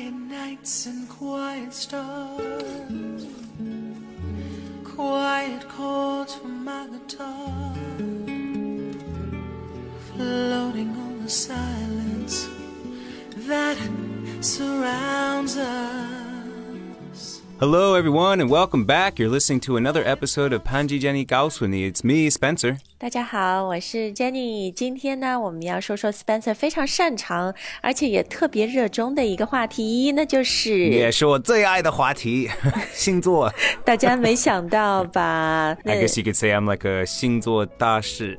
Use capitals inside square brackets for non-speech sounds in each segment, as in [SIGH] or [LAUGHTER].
Quiet nights and quiet stars. Quiet chords from my guitar. Floating on the silence that surrounds us. Hello, everyone, and welcome back. You're listening to another episode of Panji Jenny Gaosuni. It's me, Spencer. 大家好，我是 Jenny。今天呢，我们要说说 Spencer 非常擅长，而且也特别热衷的一个话题，那就是也是我最爱的话题，[LAUGHS] 星座。大家没想到吧？ I [LAUGHS] guess you could say I'm like a 星座大师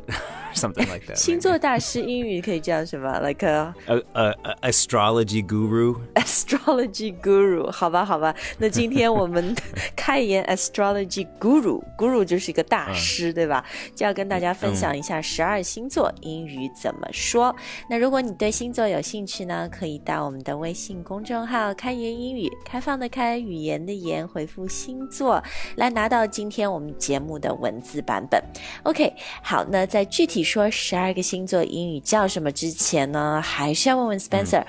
[LAUGHS] something like that. 星座大师英语可以叫什么？[LAUGHS] Like a a, a, a astrology guru. astrology guru，好吧，好吧。那今天我们 [LAUGHS] 开言 astrology guru，guru 就是一个大师，对吧？就要跟大家分享一下十二星座英语怎么说。那如果你对星座有兴趣呢，可以到我们的微信公众号“开言英语”，开放的开，语言的言，回复星座来拿到今天我们节目的文字版本。OK，好，那在具体说十二个星座英语叫什么之前呢，还是要问问 Spencer。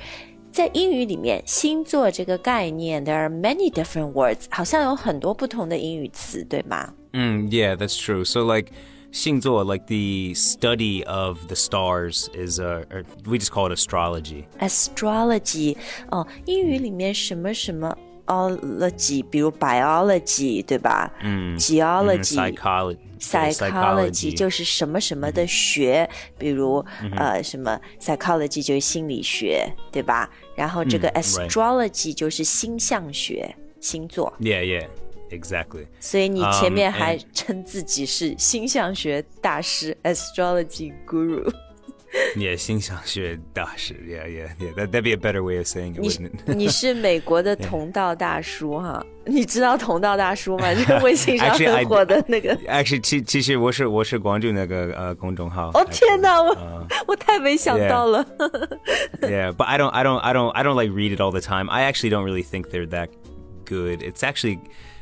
在英语里面，星座这个概念，there are many different words，好像有很多不同的英语词，对吗？ Mm, yeah, that's true. So like 星座 like the study of the stars is uh or we just call it astrology. astrology，哦，英语里面什么什么 ology，比如 biology，对吧？嗯 geology、psychology. psychology 就是什么什么的学，比如、呃什么 psychology 就是心理学，对吧？然后这个 astrology 就是星象学、星座，Yeah, yeah. Exactly. 所以你前面 Um, 还称自己是星象学大师 astrology guru。[LAUGHS] Yeah, 星象学大师. Yeah, yeah, yeah. That that'd be a better way of saying it, 你 wouldn't [LAUGHS] it? 你是美国的同道大叔哈？你知道同道大叔吗？就是微信上 Actually, I- 很火的那个。 Actually, 其其实我是我是关注那个呃公众号。哦天哪，我、 Uh, 我太没想到了。 yeah, but [LAUGHS] I don't, I don't, I don't, I don't like read it all the time. I actually don't really think they're that good. It's actually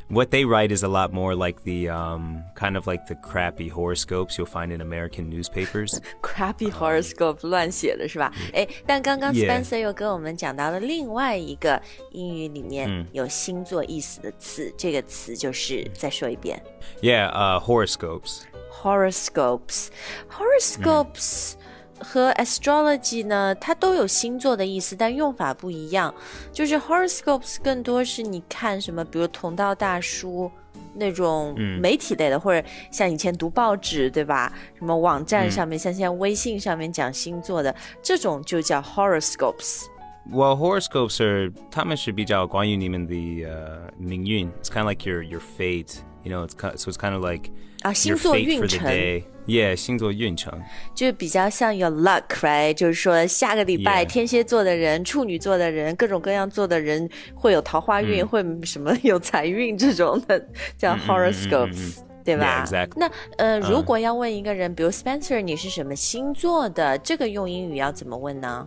what they write is a lot more like the um, kind of like the crappy horoscopes you'll find in American newspapers. [LAUGHS] Crappy horoscope 乱写的是吧？哎，但刚刚 Yeah Spencer 又跟我们讲到了另外一个英语里面有星座意思的词，这个词就是再说一遍 yeah, uh, horoscopes. horoscopes。horoscopes、 和 astrology 呢，它都有星座的意思，但用法不一样。就是 horoscopes 更多是你看什么，比如同道大叔。那种媒体类的，或者像以前读报纸，对吧？什么网站上面，像现在微信上面讲星座的这种，就叫 horoscopes。Well, horoscopes are 他们是比较关于你们的呃命运. It's kind of like your your fate. You know, it's kind, so it's kind of like 啊，星 your 座 fate 运 for the 程 day. Yeah, 星座运程。就比较像 your luck，right？就是说下个礼拜 Yeah 天蝎座的人、处女座的人、各种各样座的人会有桃花运，会什么有财运这种的，叫 horoscopes。对吧 Yeah, exactly 那呃，如果要问一个人，比如 Spencer，你是什么星座的？这个用英语要怎么问呢？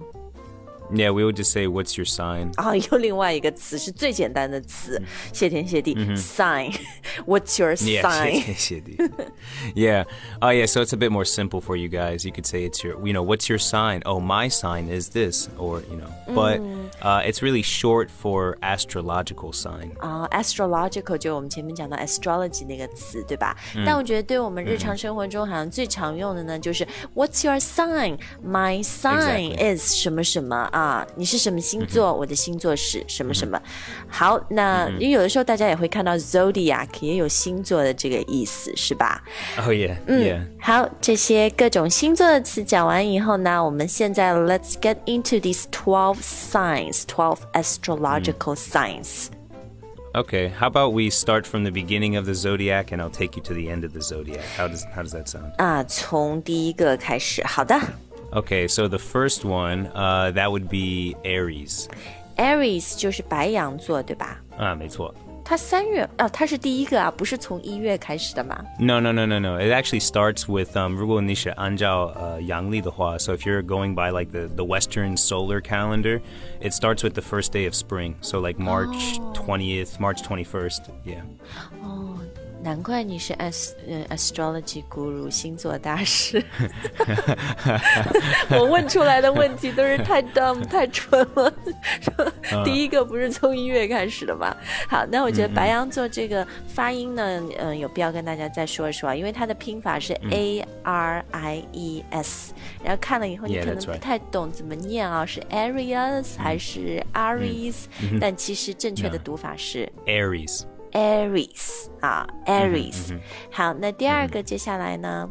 Yeah, we would just say, "What's your sign?" [LAUGHS] 啊，有另外一个词是最简单的词，谢天谢地，sign。What's [LAUGHS] your Yeah, sign？ shit, shit, yeah. Oh, yeah. So it's a bit more simple for you guys. You could say it's your, you know, what's your sign? Oh, my sign is this, or you know. But uh, it's really short for astrological sign. 啊、a s t r o l o g i c a l 就我们前面讲到 astrology 那个词，对吧？但我觉得对我们日常生活中好像最常用的呢，就是 What's your sign? My sign Exactly. is 什么什么啊？ 你是什么星座？我的星座是什么什么？好，那因为有的时候大家也会看到 zodiac 也有星座的这个意思，是吧？Oh yeah, yeah. 好，这些各种星座的词讲完以后呢，我们现在 let's get into these twelve signs, twelve astrological signs. Okay. How about we start from the beginning of the zodiac, and I'll take you to the end of the zodiac. How does how does that sound? 啊，从第一个开始。好的 Okay. So the first one, uh, that would be Aries. ，Aries 就是白羊座，对吧？啊，没错。它三月哦，它是第一个啊，不是从一月开始的吗？ No, no, no, no, no. It actually starts with um, 如果你是按照呃阳历的话, so if you're going by like the, the Western solar calendar, it starts with the first day of spring. So like March 20th, March 21st. Yeah. 难怪你是 as 嗯 astrology guru 星座大师。[LAUGHS] 我问出来的问题都是太 dumb 太蠢了。第一个不是从音乐开始的吗？好，那我觉得白羊座这个发音呢，嗯，有必要跟大家再说一说啊，因为它的拼法是 A R I E S，然后看了以后你可能不太懂怎么念啊，是 Aries 还是 Aries？但其实正确的读法是 Aries. Aries 啊，Aries。好，那第二个接下来呢？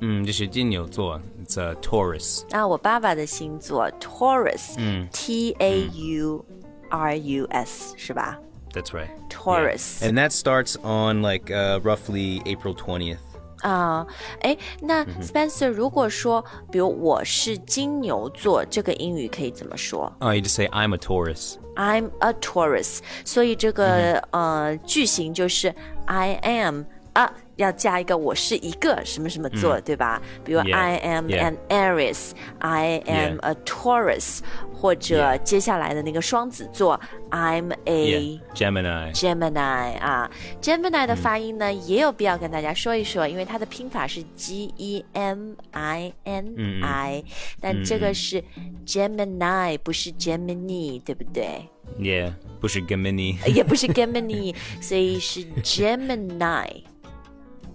嗯，这是金牛座，It's a Taurus. 啊，我爸爸的星座 Taurus，T A U R U S 是吧 That's right. ？Taurus And that starts on like uh, roughly April 20th. 啊，哎，那 Spencer，如果说，比如我是金牛座，这个英语可以怎么说 Oh, you just say I'm a Taurus.？I'm a Taurus，所以这个、呃句型就是 I am 啊，要加一个我是一个什么什么座，对吧？比如 Yeah, I am an Aries，I am a Taurus，或者接下来的那个双子座 I'm a Gemini. Gemini 啊，Gemini 的发音呢、也有必要跟大家说一说，因为它的拼法是 G E M I N I，、但这个是 Gemini，不是 Gemini，对不对？Yeah. 不是 Gemini. 也不是 Gemini，所以是 Gemini。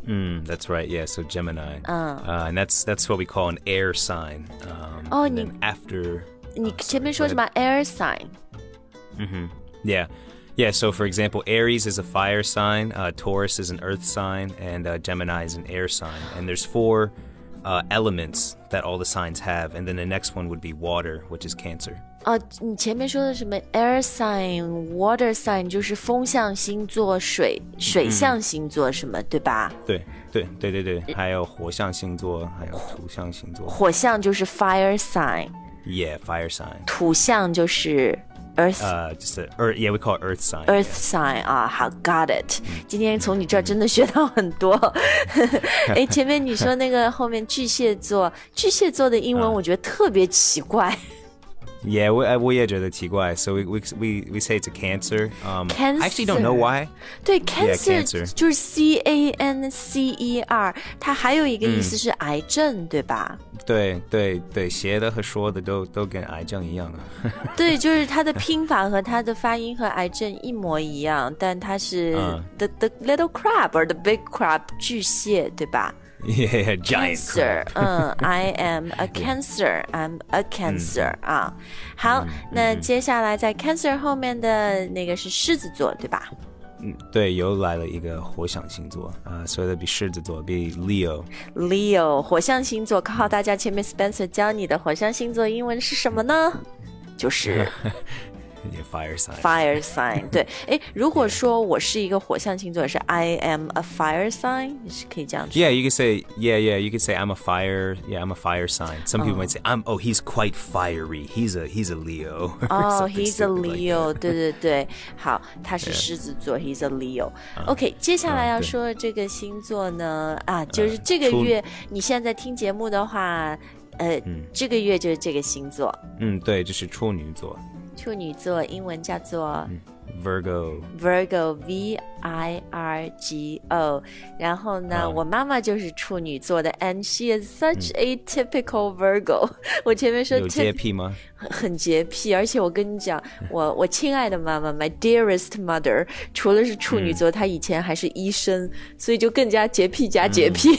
Mm, that's right. Yeah. So Gemini. Uh, and that's that's what we call an air sign. Um, Oh, and 你- then after 你前面说什么 air sign？ Yeah. Yeah, so for example, Aries is a fire sign, uh, Taurus is an earth sign, and uh, Gemini is an air sign. And there's four uh, elements that all the signs have. And then the next one would be water, which is Cancer. 你前面说的什么？Air sign water sign 就是风向星座水水象星座什么对吧？对对对对对。还有火象星座还有土象星座。火象就是 fire sign yeah fire sign 土象就是 earth 呃就是 earth yeah we call earth sign earth sign 啊好 got it 今天从你这儿真的学到很多。[LAUGHS] 哎前面你说那个后面巨蟹座巨蟹座的英文我觉得特别奇怪。Yeah, 我我也觉得奇怪 So we, we we we say it's a Cancer. Um, I actually don't know Cancer. why. 对，cancer cancer 就是 C A N C E R，它还有一个意思是癌症，对吧？对对对，写的和说的都都跟癌症一样啊。对，就是它的拼法和它的发音和癌症一模一样，但它是嗯 [LAUGHS] the the little crab or the big crab 巨蟹，对吧？ Yeah, [LAUGHS] giant cancer，嗯，I am a cancer，I'm a cancer 啊。好，那接下来在 cancer 后面的那个是狮子座，对吧？嗯对，又来了一个火象星座啊，所以它比狮子座，比 Leo。Leo 火象星座，考考大家，前面 Spencer 教你的火象星座英文是什么呢？就是。[LAUGHS] Yeah, fire sign. fire sign。对，哎，如果说我是一个火象星座，是 I am a fire sign，也是可以这样说。 Yeah, you could say yeah, yeah. You could say I'm a fire. Yeah, I'm a fire sign. Some people might say I'm. Oh, he's quite fiery. He's a he's a Leo. or 哦、 [LAUGHS] something h e s a [LAUGHS] stupid like Leo， that. 对对对，好，他是狮子座，He's a Leo。OK，接下来要对说的这个星座呢，啊，就是这个处月，你现在听节目的话，呃，这个月就是这个星座，嗯，对，这是处女座 处女座，英文叫做 Virgo. Virgo，V I R G O。然后呢，啊我妈妈就是处女座的，and she is such a typical Virgo。[LAUGHS] 我前面说有洁癖吗？很很洁癖，而且我跟你讲，我我亲爱的妈妈，my dearest mother，除了是处女座，她以前还是医生，所以就更加洁癖加洁癖。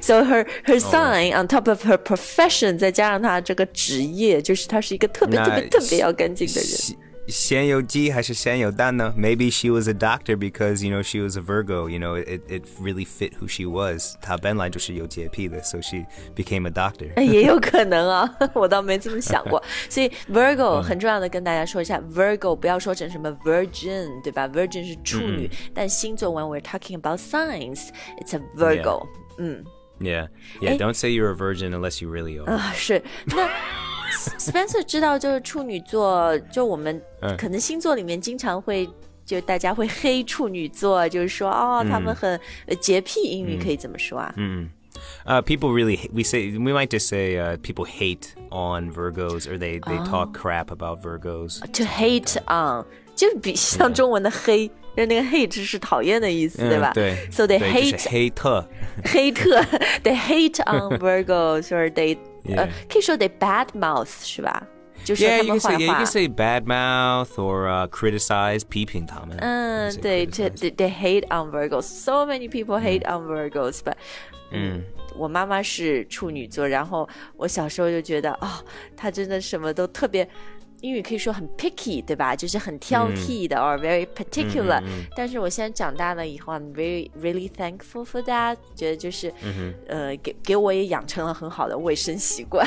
So her her sign on top of her profession，再加上她这个职业，就是她是一个特别特别特别要干净的人。先先有鸡还是先有蛋呢？Maybe she was a doctor because you know she was a Virgo. You know it it really fit who she was. 她本来就是有洁癖的，so she became a doctor. 哎[LAUGHS] 也有可能啊，我倒没这么想过。所以 [LAUGHS] [LAUGHS] Virgo 很重要的跟大家说一下、v i r g o 不要说成什么 Virgin，对吧？Virgin 是处女，但星座 when we're talking about signs，it's a Virgo。嗯 Yeah, yeah. Don't say you're a virgin unless you really are. 啊，是那 Spencer 知道，就是处女座，就我们可能星座里面经常会。就大家会黑处女座，就是说哦，他们很呃洁癖，英语可以怎么说啊？Uh, people really we say we might just say uh, people hate on Virgos or they they talk crap about Virgos. To hate on，就就比像中文的黑，就那个 hate 是讨厌的意思，对吧？嗯对 So they 对就是 hate 黑特。黑特，they hate on Virgos or they，呃 Yeah.，可以说 they bad mouth 是吧？就说 Yeah, 他 you 们 can say 坏 yeah, you 话 can。say bad mouth or uh, criticize 批评他们。嗯 You，say 对，这 criticize. they they hate on Virgos. So many people hate on Virgos, but 嗯我妈妈是处女座，然后我小时候就觉得，哦，她真的什么都特别。 英语可以说很 picky，对吧？就是很挑剔的、or very particular、但是我现在长大了以后，I'm very really thankful for that。觉得就是，呃，给给我也养成了很好的卫生习惯。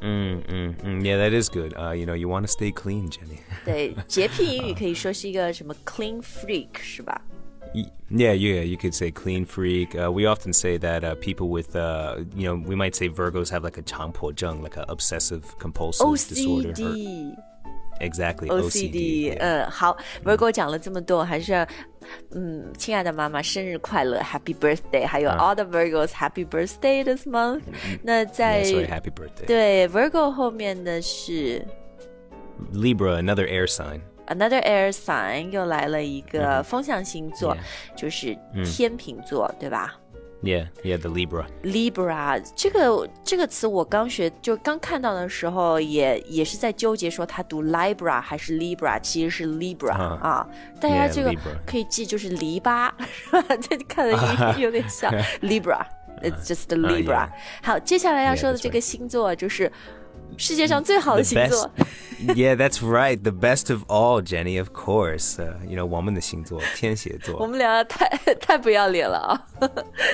Mm, mm, mm. Yeah, that [LAUGHS] is good. Uh, you know, you want to stay clean, Jenny. 对，洁癖英语可以说是一个什么 [LAUGHS] clean freak，是吧？ Y- Yeah, yeah, you could say clean freak. Uh, we often say that uh, people with, uh, you know, we might say Virgos have like a 强迫症, like a obsessive compulsive disorder. or- OCD。 exactly, OCD， yeah. 嗯，好，Virgo 讲了这么多，还是要，嗯，亲爱的妈妈，生日快乐，Happy Birthday！还有 all the Virgos，Happy Birthday this month。那在 Yeah, sorry, happy birthday. 对 Virgo 后面的是 Libra, another air sign. Another Air Sign，又来了一个风象星座 Yeah，就是天秤座，对吧？ Yeah, yeah, the Libra. Libra 这个这个词我刚学，就刚看到的时候也也是在纠结，说它读 Libra 还是 Libra，其实是 Libra、啊啊。大家 Yeah，这个 Libra 可以记，就是篱笆，是吧？这看的有有点像 Libra。It's just the Libra、 yeah 好，接下来要 Yeah，说的 that's 这个星座就是 世界上最好的星座。yeah, that's right. The best of all, Jenny, of course. Uh, you know, 我们的星座，天蝎座。我们俩太太不要脸了啊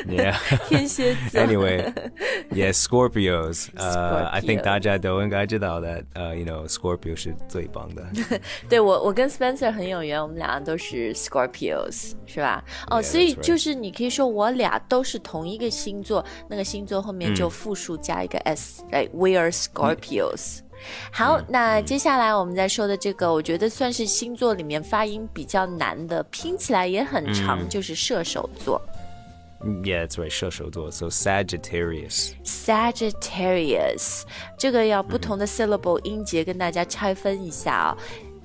！Yeah. 天蝎座。anyway, yeah, Scorpios. Uh, I think Scorpio. 大家都应该知道 that, uh, you know, Scorpio 是最棒的。对我，我跟 Spencer 很有缘，我们俩都是 Scorpios，是吧？哦所以就是你可以说我俩都是同一个星座，那个星座后面就复数加一个 s，哎、w e are Scorpios。好，那接下来我们再说的这个，我觉得算是星座里面发音比较难的，拼起来也很长，就是射手座 Yeah, that's right. 射手座. So Sagittarius. Sagittarius。这个要不同的 syllable 音节跟大家拆分一下啊、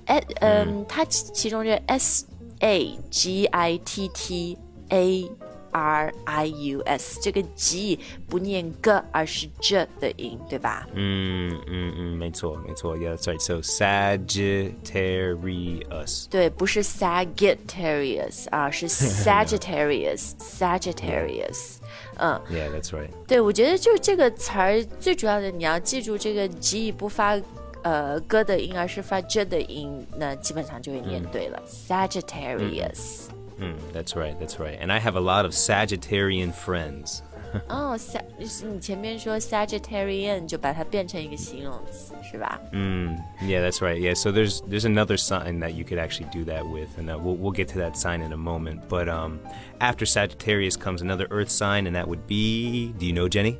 哎，嗯，它其其中这 S A G I T T A R I U S 这个 G 不念 g，而是 j 的音，对吧？Mm, mm, mm, 没错，没错. Yeah, that's right. So Sagittarius. 对，不是 Sagittarius 啊，是 Sagittarius，Sagittarius。嗯，Yeah, that's right. 对，我觉得就是这个词儿最主要的，你要记住这个 G 不发呃歌的音，而是发 j 的音，那基本上就会念对了。Sagittarius。Mm, that's right. That's right. And I have a lot of Sagittarian friends. [LAUGHS] 哦，Sa 你前面说 Sagittarian 就把它变成一个形容词，是吧？ Mm, yeah, that's right. Yeah, so there's there's another sign that you could actually do that with, and uh, we'll we'll get to that sign in a moment. But um, after Sagittarius comes another Earth sign, and that would be. Do you know Jenny?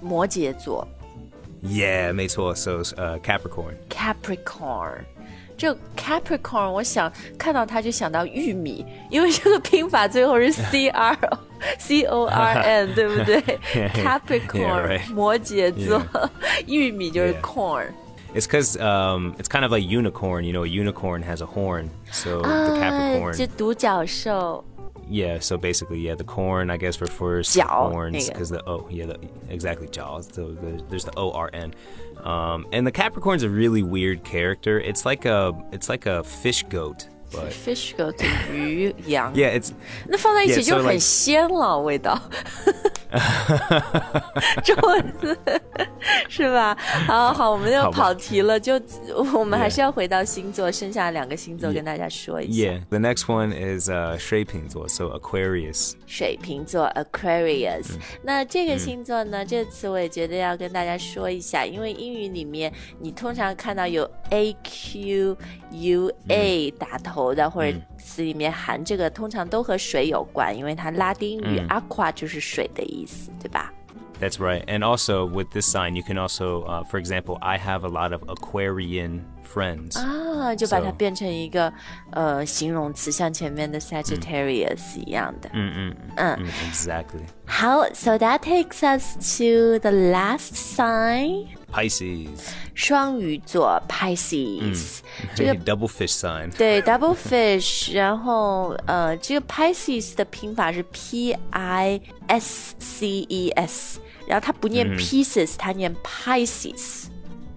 摩羯座 Yeah, 没错. So uh, Capricorn. Capricorn。 这 Capricorn，我想看到它就想到玉米，因为这个拼法最后是 C R C O R N，对不对？Capricorn，right. 摩羯座，玉米就是 corn。It's because um, it's kind of like unicorn. You know, a unicorn has a horn. So the 啊，Capricorn. 就独角兽。yeah, so basically, yeah, the corn, I guess, refers to horns because the oh, yeah, the, exactly, jaws. So the, there's the O R N, um, and the Capricorn's a really weird character. It's like a it's like a fish goat fish goat 鱼羊 yeah, 那放在一起就很鲜了，味道。[LAUGHS] 中文字是吧？好好，我们又跑题了，就我们还是要回到星座，剩下两个星座跟大家说一下。yeah. The next one is uh, 水瓶座, so Aquarius. 水瓶座 Aquarius，、那这个星座呢，这个词我也觉得要跟大家说一下，因为英语里面你通常看到有 A Q U A 打头的，或者词里面含这个，通常都和水有关，因为它拉丁语 aqua 就是水的意思，对吧？ That's right. And also with this sign, you can also, uh, for example, I have a lot of Aquarian friends. 啊，就把它 So- 变成一个呃形容词，像前面的 Sagittarius 一样的。 Mm, exactly. 好，so that takes us to the last sign Pisces. 双鱼座 Pisces，、这个 double [LAUGHS] fish sign. 对 double fish，然后呃，这个 Pisces 的拼法是 P I S C E S，然后它不念 pieces，、它念 Pisces。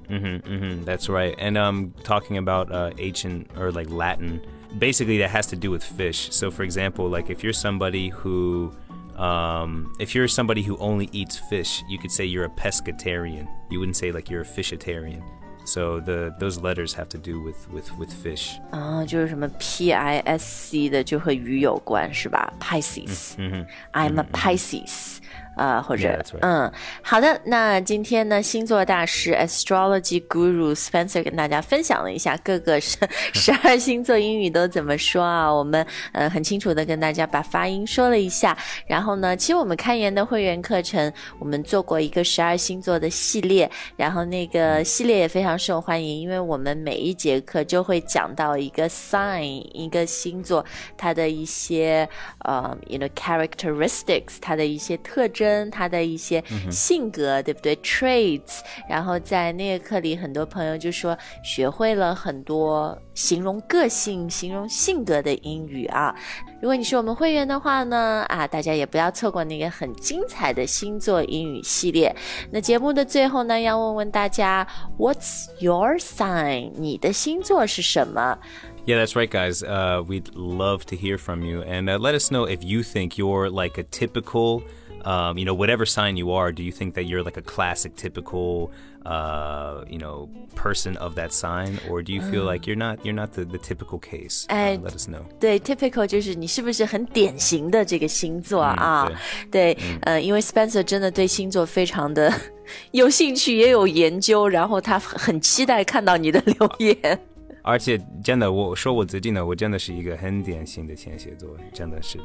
hmm hmm that's right. And um, talking about uh, ancient or like Latin, basically that has to do with fish. So, for example, like if you're somebody who, um, if you're somebody who only eats fish, you could say you're a pescatarian. You wouldn't say like you're a fishitarian. So the those letters have to do with with with fish. 啊，就是什么 P I S C 的就和鱼有关是吧？Pisces，嗯 I'm a Pisces， 呃，或者 Yeah, that's right. 嗯，好的，那今天呢，星座大师 Astrology Guru Spencer 跟大家分享了一下各个十 [LAUGHS] 十二星座英语都怎么说啊，我们呃很清楚的跟大家把发音说了一下，然后呢，其实我们开言的会员课程，我们做过一个十二星座的系列，然后那个系列也非常受欢迎，因为我们每一节课就会讲到一个 sign 一个星座它的一些呃，you know characteristics，它的一些特征，它的一些性格，对不对？traits。然后在那个课里，很多朋友就说学会了很多形容个性、形容性格的英语啊。如果你是我们会员的话呢，啊，大家也不要错过那个很精彩的星座英语系列。那节目的最后呢，要问问大家，What's your sign？你的星座是什么？ Yeah, that's right, guys. Uh, we'd love to hear from you, and uh, let us know if you think you're like a typical, um, you know, whatever sign you are. Do you think that you're like a classic, typical, uh, you know, person of that sign, or do you feel like you're not? You're not the, the typical case. Uh, Uh, let us know. 对，typical 就是你是不是很典型的这个星座啊？嗯对，呃，因为 Spencer 真的对星座非常的[LAUGHS] 有兴趣，也有研究，然后他很期待看到你的留言。 [LAUGHS] 而且真的，我说我自己呢，我真的是一个很典型的天蝎座，真的是。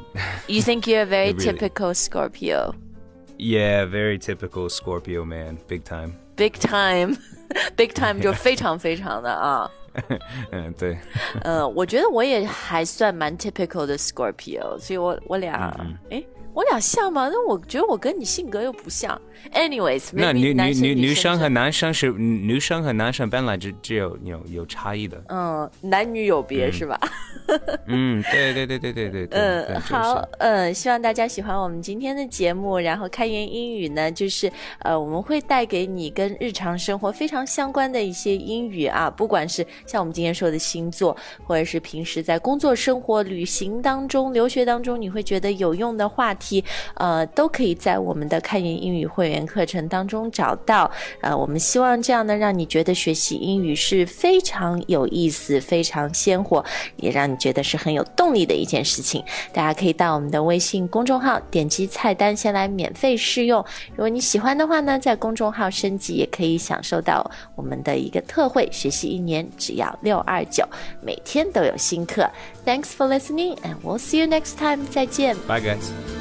You [LAUGHS] think you're a very Really? typical Scorpio? yeah, very typical Scorpio man, big time. Big time, [LAUGHS] big time 就非常非常的啊。嗯，对。呃，我觉得我也还算蛮 [LAUGHS] typical 的 Scorpio，所以我我俩，诶， 我俩像吗？那我觉得我跟你性格又不像。Anyways，那女女女女生生和男生是女生和男生本来就只有有有差异的。嗯，男女有别、是吧？嗯，对对对对对对对。嗯，对好，嗯，希望大家喜欢我们今天的节目。然后开言英语呢，就是呃，我们会带给你跟日常生活非常相关的一些英语啊，不管是像我们今天说的星座，或者是平时在工作、生活、旅行当中、留学当中，你会觉得有用的话题，呃，都可以在我们的开言英语会员课程当中找到。呃，我们希望这样呢，让你觉得学习英语是非常有意思、非常鲜活，也让你觉得是很有动力的一件事情。大家可以到我们的微信公众号点击菜单先来免费试用。如果你喜欢的话呢，在公众号升级也可以享受到我们的一个特惠，学习一年只要六二九，每天都有新课。Thanks for listening, and we'll see you next time. 再见。Bye guys.